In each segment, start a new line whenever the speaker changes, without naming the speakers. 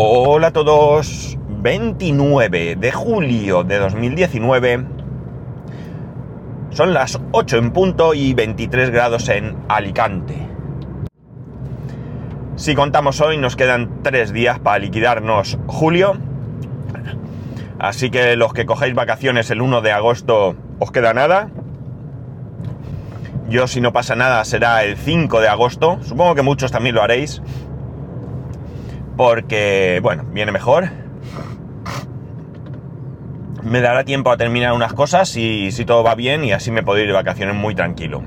Hola a todos. 29 de julio de 2019. Son las 8 en punto y 23 grados en Alicante. Si contamos hoy, nos quedan 3 días para liquidarnos julio. Así que los que cojáis vacaciones el 1 de agosto os queda nada. Yo si no pasa nada será el 5 de agosto. Supongo que muchos también lo haréis. Porque, bueno, viene mejor. Me dará tiempo a terminar unas cosas y si todo va bien y así me puedo ir de vacaciones muy tranquilo.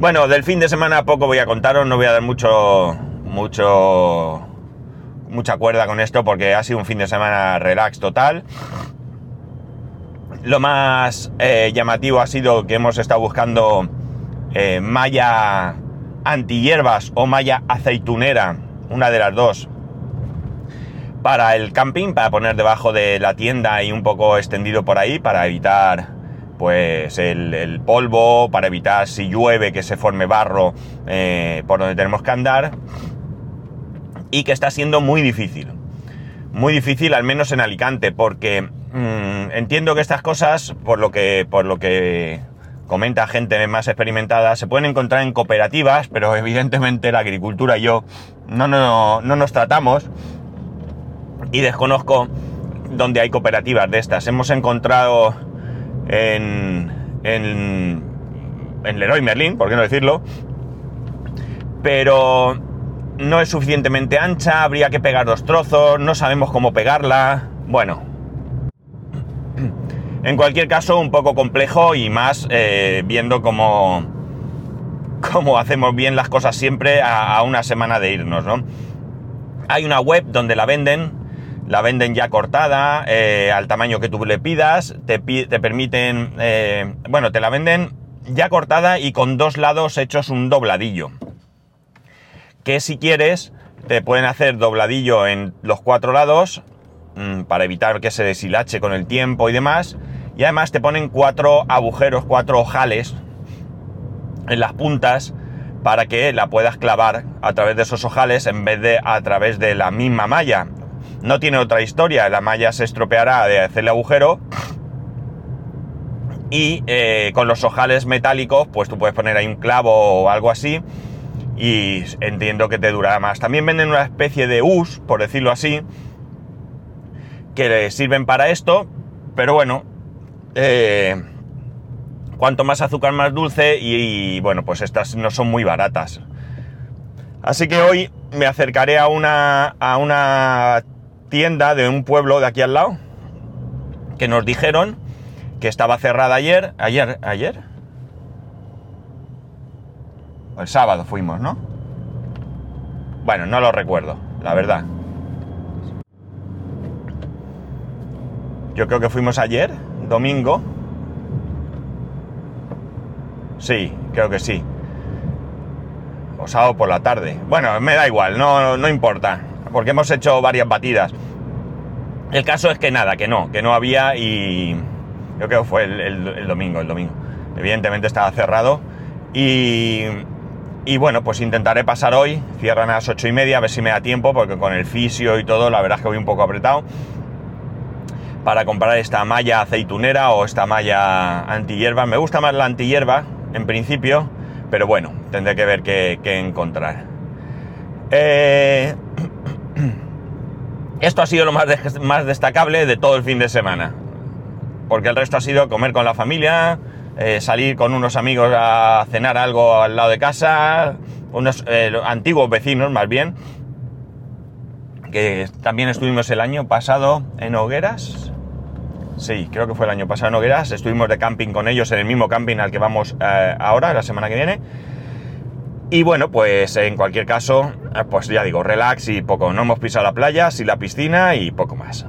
Bueno, del fin de semana poco voy a contaros, no voy a dar mucho, mucho, mucha cuerda con esto porque ha sido un fin de semana relax total. Lo más eh, llamativo ha sido que hemos estado buscando eh, malla antihierbas o malla aceitunera, una de las dos, para el camping, para poner debajo de la tienda y un poco extendido por ahí, para evitar pues el, polvo, para evitar si llueve que se forme barro eh, por donde tenemos que andar, y que está siendo muy difícil. Muy difícil, al menos en Alicante, porque mmm, entiendo que estas cosas, por lo que, por lo que comenta gente más experimentada, se pueden encontrar en cooperativas, pero evidentemente la agricultura y yo no, no, no nos tratamos y desconozco dónde hay cooperativas de estas. Hemos encontrado en, en, en Leroy Merlin, por qué no decirlo, pero no es suficientemente ancha, habría que pegar dos trozos, no sabemos cómo pegarla, bueno. En cualquier caso, un poco complejo y más eh, viendo cómo, cómo hacemos bien las cosas siempre a, una semana de irnos, ¿no? Hay una web donde la venden, la venden ya cortada, eh, al tamaño que tú le pidas, te, te permiten, eh, bueno, te la venden ya cortada y con dos lados hechos un dobladillo. Que si quieres, te pueden hacer dobladillo en los cuatro lados, mmm, para evitar que se deshilache con el tiempo y demás. Y además te ponen cuatro agujeros, cuatro ojales en las puntas para que la puedas clavar a través de esos ojales en vez de a través de la misma malla. No tiene otra historia, la malla se estropeará de hacerle agujero y eh, con los ojales metálicos pues tú puedes poner ahí un clavo o algo así y entiendo que te durará más. También venden una especie de US, por decirlo así, que sirven para esto, pero bueno, eh, cuanto más azúcar más dulce y, y, bueno, pues estas no son muy baratas. Así que hoy me acercaré a una, a una tienda de un pueblo de aquí al lado que nos dijeron que estaba cerrada ayer, ayer, ayer, el sábado fuimos, ¿no? Bueno, no lo recuerdo, la verdad. Yo creo que fuimos ayer, domingo. Sí, creo que sí. O sábado por la tarde. Bueno, me da igual, no, no importa. Porque hemos hecho varias batidas. El caso es que nada, que no, que no había y... Yo creo que fue el, domingo, el domingo. Evidentemente estaba cerrado. Y, y bueno, pues intentaré pasar hoy. Cierran a las ocho y media, a ver si me da tiempo, porque con el fisio y todo, la verdad es que voy un poco apretado. Para comprar esta malla aceitunera o esta malla antihierba. Me gusta más la antihierba, en principio, pero bueno, tendré que ver qué, encontrar. Eh... Esto ha sido lo más destacable de todo el fin de semana. Porque el resto ha sido comer con la familia, eh, salir con unos amigos a cenar algo al lado de casa, unos eh, antiguos vecinos más bien, que también estuvimos el año pasado en Hogueras. Sí, creo que fue el año pasado en Hogueras. Estuvimos de camping con ellos en el mismo camping al que vamos eh, ahora, la semana que viene. Y bueno, pues en cualquier caso, pues ya digo, relax y poco. No hemos pisado la playa, sí la piscina y poco más.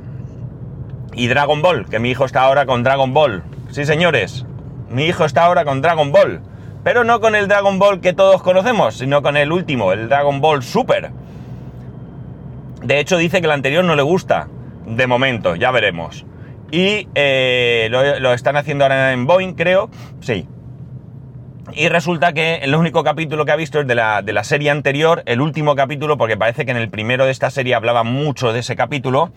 Y Dragon Ball, que mi hijo está ahora con Dragon Ball. Sí, señores, mi hijo está ahora con Dragon Ball. Pero no con el Dragon Ball que todos conocemos, sino con el último, el Dragon Ball Super. De hecho, dice que el anterior no le gusta. De momento, ya veremos. Y eh, lo, lo, están haciendo ahora en Boeing, creo. Sí. Y resulta que el único capítulo que ha visto es de la, de la serie anterior, el último capítulo, porque parece que en el primero de esta serie hablaba mucho de ese capítulo.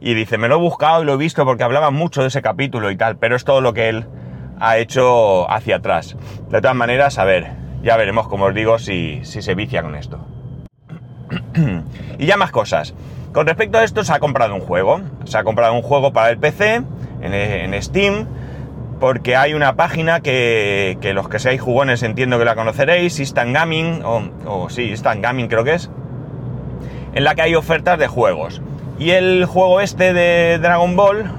Y dice, me lo he buscado y lo he visto porque hablaba mucho de ese capítulo y tal, pero es todo lo que él ha hecho hacia atrás. De todas maneras, a ver, ya veremos, como os digo, si, si se vicia con esto. y ya más cosas. Con respecto a esto, se ha comprado un juego. Se ha comprado un juego para el PC, en, Steam, porque hay una página que, que, los que seáis jugones entiendo que la conoceréis, Instant Gaming, o, o sí, Instant Gaming creo que es, en la que hay ofertas de juegos. Y el juego este de Dragon Ball,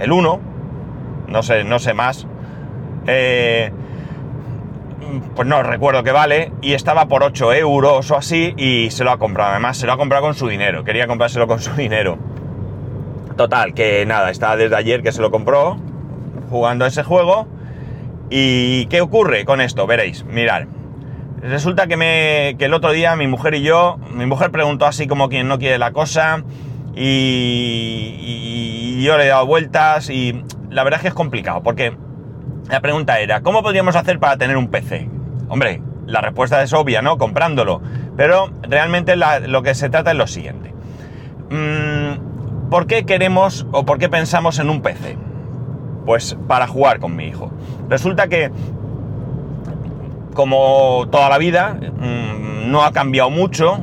el 1, no sé, no sé más, eh, pues no recuerdo qué vale, y estaba por 8 euros o así, y se lo ha comprado. Además, se lo ha comprado con su dinero, quería comprárselo con su dinero. Total, que nada, está desde ayer que se lo compró, jugando ese juego. ¿Y qué ocurre con esto? Veréis, mirad. Resulta que, me, que el otro día mi mujer y yo, mi mujer preguntó así como quien no quiere la cosa, y, y, yo le he dado vueltas y la verdad es que es complicado, porque la pregunta era, ¿cómo podríamos hacer para tener un PC? Hombre, la respuesta es obvia, ¿no? Comprándolo. Pero realmente lo que se trata es lo siguiente. ¿Por qué queremos o por qué pensamos en un PC? Pues para jugar con mi hijo. Resulta que, como toda la vida, no ha cambiado mucho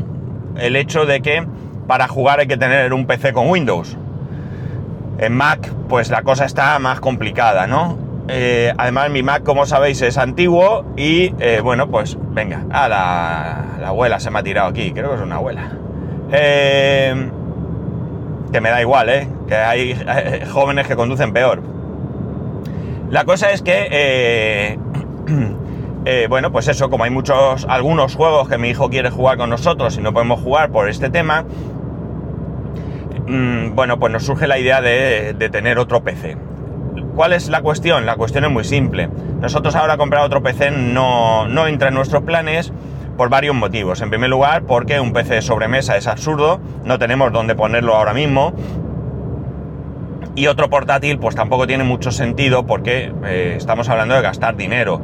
el hecho de que para jugar hay que tener un PC con Windows. En Mac, pues la cosa está más complicada, ¿no? Eh, además, mi Mac, como sabéis, es antiguo y, eh, bueno, pues venga, a la, la, abuela se me ha tirado aquí, creo que es una abuela. Eh, que me da igual, ¿eh? Que hay jóvenes que conducen peor. La cosa es que, bueno, pues eso, como hay muchos, algunos juegos que mi hijo quiere jugar con nosotros y no podemos jugar por este tema, mmm, bueno, pues nos surge la idea de, de, tener otro PC. ¿Cuál es la cuestión? La cuestión es muy simple. Nosotros ahora comprar otro PC no, no entra en nuestros planes por varios motivos. En primer lugar, porque un PC de sobremesa es absurdo, no tenemos dónde ponerlo ahora mismo. Y otro portátil, pues tampoco tiene mucho sentido porque eh, estamos hablando de gastar dinero.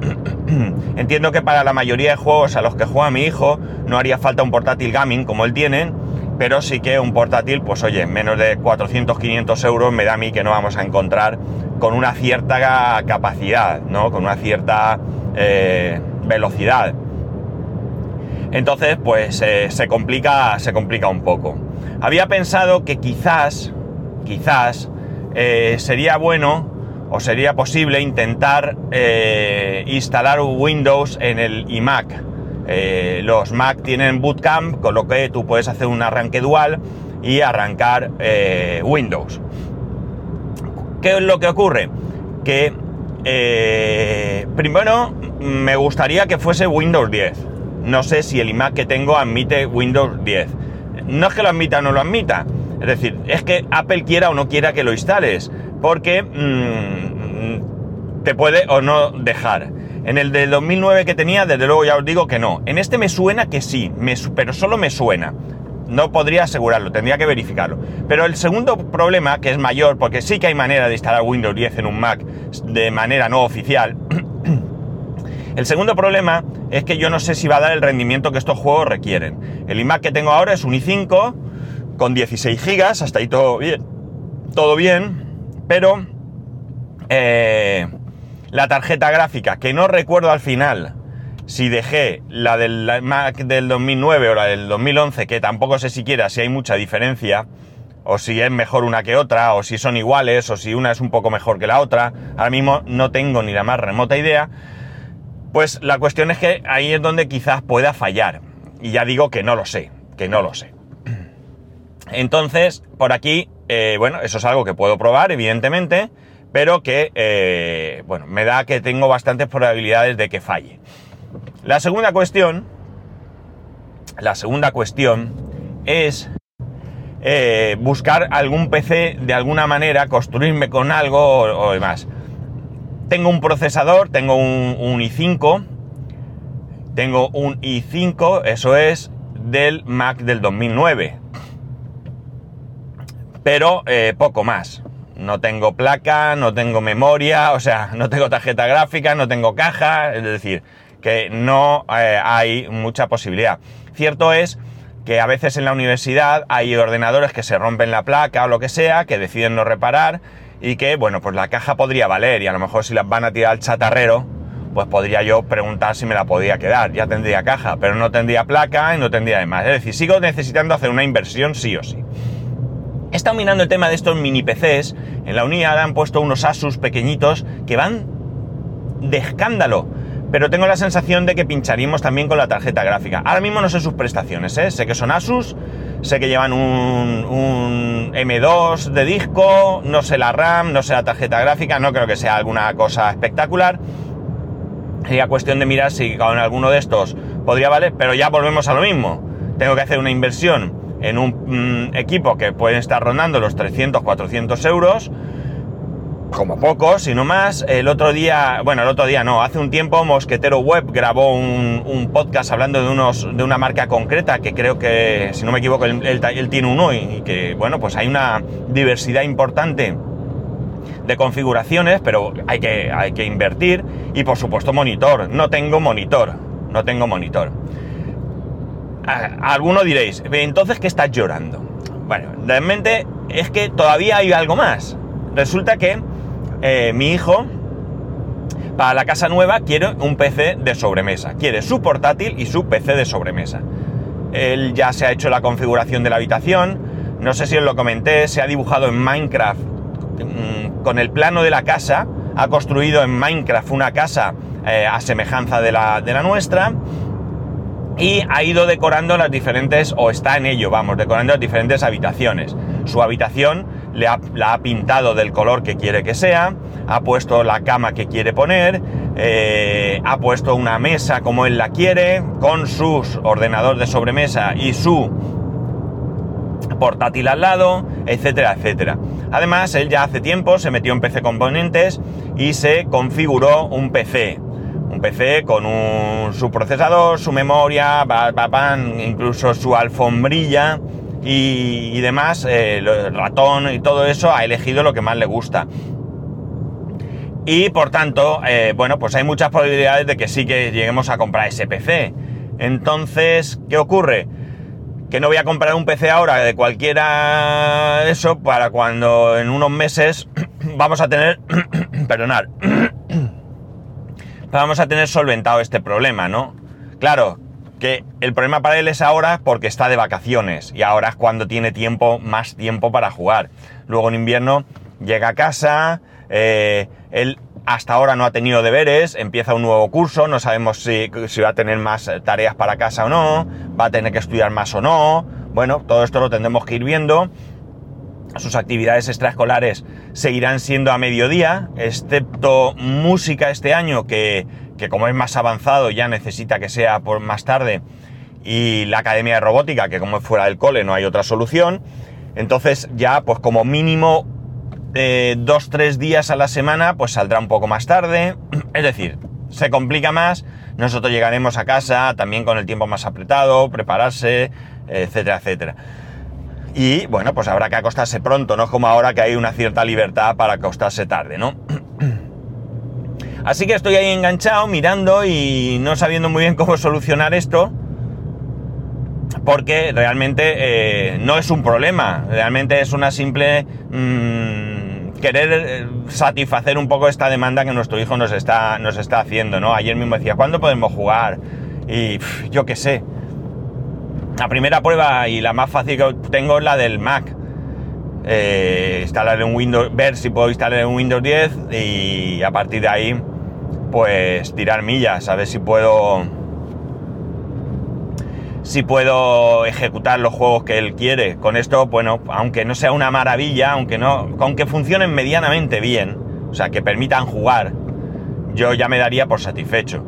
Entiendo que para la mayoría de juegos a los que juega mi hijo no haría falta un portátil gaming como él tiene, pero sí que un portátil, pues oye, menos de 400, 500 euros me da a mí que no vamos a encontrar con una cierta capacidad, ¿no? Con una cierta eh, velocidad. Entonces, pues eh, se complica, se complica un poco. Había pensado que quizás, quizás eh, sería bueno o sería posible intentar instalar Windows en el iMac. Eh, los Mac tienen Bootcamp, con lo que tú puedes hacer un arranque dual y arrancar eh, Windows. ¿Qué es lo que ocurre? Que eh, primero me gustaría que fuese Windows 10. No sé si el iMac que tengo admite Windows 10. No es que lo admita o no lo admita. Es decir, es que Apple quiera o no quiera que lo instales. Porque mmm, te puede o no dejar. En el del 2009 que tenía, desde luego ya os digo que no. En este me suena que sí, me, pero solo me suena. No podría asegurarlo, tendría que verificarlo. Pero el segundo problema, que es mayor, porque sí que hay manera de instalar Windows 10 en un Mac de manera no oficial. el segundo problema es que yo no sé si va a dar el rendimiento que estos juegos requieren. El iMac que tengo ahora es un i5 con 16 GB, hasta ahí todo bien. Todo bien, pero... Eh, la tarjeta gráfica, que no recuerdo al final si dejé la del Mac del 2009 o la del 2011, que tampoco sé siquiera si hay mucha diferencia, o si es mejor una que otra, o si son iguales, o si una es un poco mejor que la otra. Ahora mismo no tengo ni la más remota idea. Pues la cuestión es que ahí es donde quizás pueda fallar. Y ya digo que no lo sé, que no lo sé. Entonces, por aquí, eh, bueno, eso es algo que puedo probar, evidentemente pero que, eh, bueno, me da que tengo bastantes probabilidades de que falle. La segunda cuestión, la segunda cuestión es eh, buscar algún PC de alguna manera, construirme con algo o, demás. Tengo un procesador, tengo un, un, i5, tengo un i5, eso es del Mac del 2009, pero eh, poco más no tengo placa, no tengo memoria, o sea, no tengo tarjeta gráfica, no tengo caja, es decir, que no eh, hay mucha posibilidad. Cierto es que a veces en la universidad hay ordenadores que se rompen la placa o lo que sea, que deciden no reparar y que, bueno, pues la caja podría valer y a lo mejor si las van a tirar al chatarrero, pues podría yo preguntar si me la podía quedar, ya tendría caja, pero no tendría placa y no tendría demás. Es decir, sigo necesitando hacer una inversión sí o sí. He estado mirando el tema de estos mini PCs. En la unidad han puesto unos Asus pequeñitos que van de escándalo. Pero tengo la sensación de que pincharíamos también con la tarjeta gráfica. Ahora mismo no sé sus prestaciones, ¿eh? Sé que son Asus, sé que llevan un, un, M2 de disco, no sé la RAM, no sé la tarjeta gráfica, no creo que sea alguna cosa espectacular. Sería cuestión de mirar si con alguno de estos podría valer, pero ya volvemos a lo mismo. Tengo que hacer una inversión en un mm, equipo que puede estar rondando los 300, 400 euros, como poco, sino más. El otro día, bueno, el otro día no, hace un tiempo Mosquetero Web grabó un, podcast hablando de, unos, de una marca concreta que creo que, si no me equivoco, él, tiene uno y, y que, bueno, pues hay una diversidad importante de configuraciones, pero hay que, hay que invertir y por supuesto monitor. No tengo monitor, no tengo monitor alguno diréis, entonces, ¿qué estás llorando? Bueno, realmente es que todavía hay algo más. Resulta que eh, mi hijo, para la casa nueva, quiere un PC de sobremesa. Quiere su portátil y su PC de sobremesa. Él ya se ha hecho la configuración de la habitación. No sé si os lo comenté, se ha dibujado en Minecraft mm, con el plano de la casa. Ha construido en Minecraft una casa eh, a semejanza de la, de la nuestra y ha ido decorando las diferentes, o está en ello, vamos, decorando las diferentes habitaciones. Su habitación le ha, la ha pintado del color que quiere que sea, ha puesto la cama que quiere poner, eh, ha puesto una mesa como él la quiere, con sus ordenador de sobremesa y su portátil al lado, etcétera, etcétera. Además, él ya hace tiempo se metió en PC Componentes y se configuró un PC un PC con un, su procesador, su memoria, incluso su alfombrilla y, demás, eh, el ratón y todo eso, ha elegido lo que más le gusta. Y por tanto, eh, bueno, pues hay muchas probabilidades de que sí que lleguemos a comprar ese PC. Entonces, ¿qué ocurre? Que no voy a comprar un PC ahora de cualquiera eso para cuando en unos meses vamos a tener, perdonar, vamos a tener solventado este problema, ¿no? Claro, que el problema para él es ahora porque está de vacaciones y ahora es cuando tiene tiempo, más tiempo para jugar. Luego en invierno llega a casa, eh, él hasta ahora no ha tenido deberes, empieza un nuevo curso, no sabemos si, si, va a tener más tareas para casa o no, va a tener que estudiar más o no. Bueno, todo esto lo tendremos que ir viendo sus actividades extraescolares seguirán siendo a mediodía, excepto música este año, que, como es más avanzado ya necesita que sea por más tarde, y la academia de robótica, que como es fuera del cole no hay otra solución. Entonces ya pues como mínimo eh, dos, tres días a la semana pues saldrá un poco más tarde. Es decir, se complica más, nosotros llegaremos a casa también con el tiempo más apretado, prepararse, etcétera, etcétera. Y bueno, pues habrá que acostarse pronto, no como ahora que hay una cierta libertad para acostarse tarde, ¿no? Así que estoy ahí enganchado, mirando y no sabiendo muy bien cómo solucionar esto. Porque realmente eh, no es un problema, realmente es una simple mmm, querer eh, satisfacer un poco esta demanda que nuestro hijo nos está, nos está haciendo, ¿no? Ayer mismo decía, ¿cuándo podemos jugar? Y yo qué sé, la primera prueba y la más fácil que tengo es la del Mac. Eh, instalar en Windows, ver si puedo instalar en Windows 10 y a partir de ahí, pues tirar millas, a ver si puedo. Si puedo ejecutar los juegos que él quiere. Con esto, bueno, aunque no sea una maravilla, aunque no. aunque funcionen medianamente bien, o sea, que permitan jugar, yo ya me daría por satisfecho.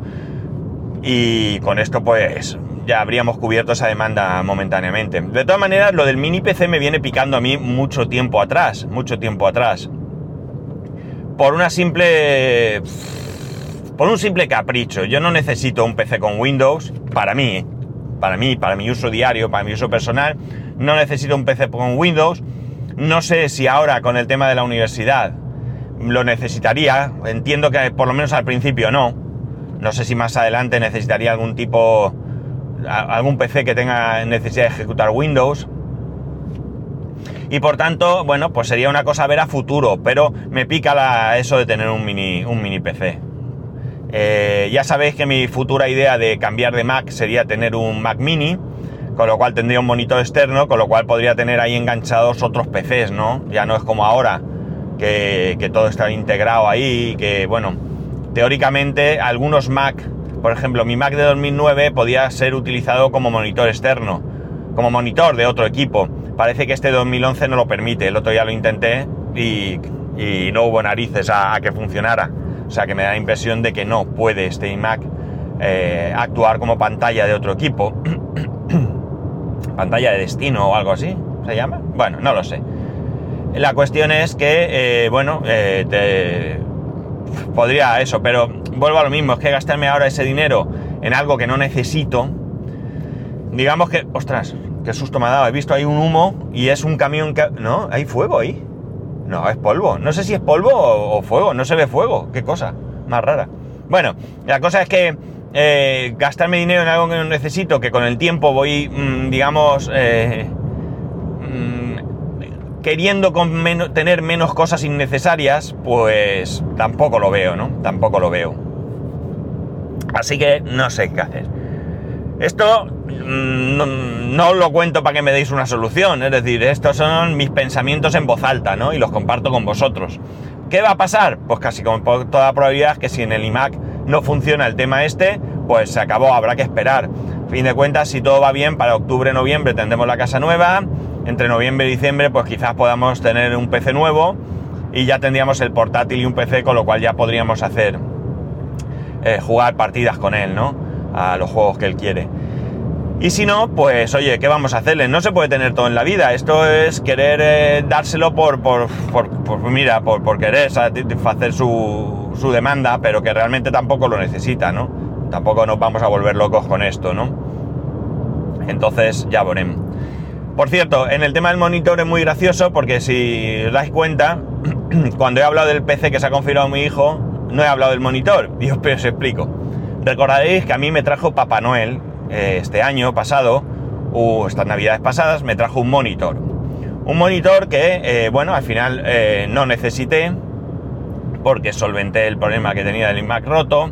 Y con esto, pues, ya habríamos cubierto esa demanda momentáneamente. De todas maneras, lo del mini PC me viene picando a mí mucho tiempo atrás, mucho tiempo atrás. Por una simple... Por un simple capricho. Yo no necesito un PC con Windows, para mí, para mí, para mi uso diario, para mi uso personal, no necesito un PC con Windows, No sé si ahora con el tema de la universidad lo necesitaría, entiendo que por lo menos al principio no. No sé si más adelante necesitaría algún tipo, algún PC que tenga necesidad de ejecutar Windows. Y por tanto, bueno, pues sería una cosa a ver a futuro, pero me pica la, eso de tener un mini, un mini PC. Eh, ya sabéis que mi futura idea de cambiar de Mac sería tener un Mac mini, con lo cual tendría un monitor externo, con lo cual podría tener ahí enganchados otros PCs, ¿no? Ya no es como ahora, que, todo está integrado ahí, que bueno, teóricamente algunos Mac, por ejemplo, mi Mac de 2009 podía ser utilizado como monitor externo, como monitor de otro equipo. Parece que este 2011 no lo permite, el otro ya lo intenté y, no hubo narices a, que funcionara. O sea que me da la impresión de que no puede este iMac eh, actuar como pantalla de otro equipo. pantalla de destino o algo así, ¿se llama? Bueno, no lo sé. La cuestión es que, eh, bueno, eh, te... podría eso, pero vuelvo a lo mismo, es que gastarme ahora ese dinero en algo que no necesito, digamos que, ostras, qué susto me ha dado, he visto ahí un humo y es un camión que... No, hay fuego ahí. No, es polvo. No sé si es polvo o, fuego, no se ve fuego, qué cosa, más rara. Bueno, la cosa es que eh, gastarme dinero en algo que no necesito, que con el tiempo voy, mm, digamos, queriendo tener menos cosas innecesarias, pues tampoco lo veo, ¿no? Tampoco lo veo. Así que no sé qué hacer. Esto mm, no, lo cuento para que me deis una solución, es decir, estos son mis pensamientos en voz alta, ¿no? Y los comparto con vosotros. ¿Qué va a pasar? Pues casi con toda probabilidad que si en el iMac no funciona el tema este, pues se acabó, habrá que esperar. Fin de cuentas, si todo va bien, para octubre, noviembre tendremos la casa nueva, entre noviembre y diciembre pues quizás podamos tener un PC nuevo y ya tendríamos el portátil y un PC con lo cual ya podríamos hacer eh, jugar partidas con él, ¿no? A los juegos que él quiere. Y si no, pues oye, ¿qué vamos a hacerle? No se puede tener todo en la vida. Esto es querer eh, dárselo por, por, por, mira, por, por querer satisfacer su, su demanda, pero que realmente tampoco lo necesita, ¿no? Tampoco nos vamos a volver locos con esto, ¿no? Entonces ya veremos. Por cierto, en el tema del monitor es muy gracioso porque si os dais cuenta, cuando he hablado del PC que se ha configurado mi hijo, no he hablado del monitor. Y os, explico. Recordaréis que a mí me trajo Papá Noel eh, este año pasado, o estas navidades pasadas, me trajo un monitor. Un monitor que, eh, bueno, al final eh, no necesité porque solventé el problema que tenía del iMac roto.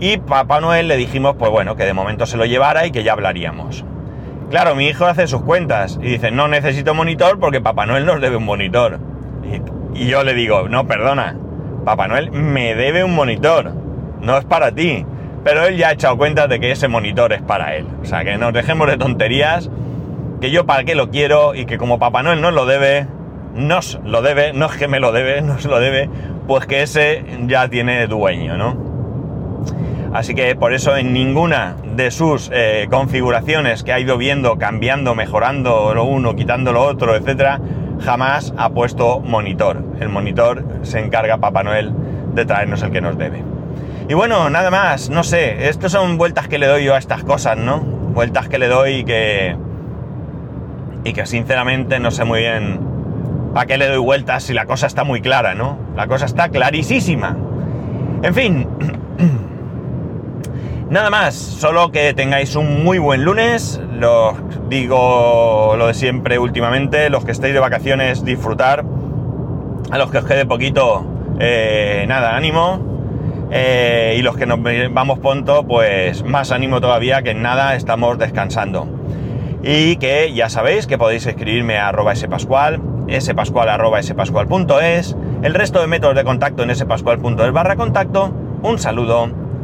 Y Papá Noel le dijimos, pues bueno, que de momento se lo llevara y que ya hablaríamos. Claro, mi hijo hace sus cuentas y dice, no necesito monitor porque Papá Noel nos debe un monitor. Y, yo le digo, no, perdona, Papá Noel me debe un monitor, no es para ti. Pero él ya ha echado cuenta de que ese monitor es para él. O sea, que nos dejemos de tonterías, que yo para qué lo quiero y que como Papá Noel nos lo debe, nos lo debe, no es que me lo debe, nos lo debe, pues que ese ya tiene dueño, ¿no? Así que por eso en ninguna de sus eh, configuraciones que ha ido viendo, cambiando, mejorando lo uno, quitando lo otro, etcétera, jamás ha puesto monitor. El monitor se encarga Papá Noel de traernos el que nos debe. Y bueno, nada más, no sé, estas son vueltas que le doy yo a estas cosas, ¿no? Vueltas que le doy y que. y que sinceramente no sé muy bien para qué le doy vueltas si la cosa está muy clara, ¿no? La cosa está clarísima. En fin. Nada más, solo que tengáis un muy buen lunes. Los digo lo de siempre últimamente, los que estéis de vacaciones, disfrutar. A los que os quede poquito, eh, nada, ánimo. Eh, y los que nos vamos pronto, pues más ánimo todavía que en nada estamos descansando. Y que ya sabéis que podéis escribirme a arroba spascual, spascual arroba spascual.es, el resto de métodos de contacto en spascual.es barra contacto. Un saludo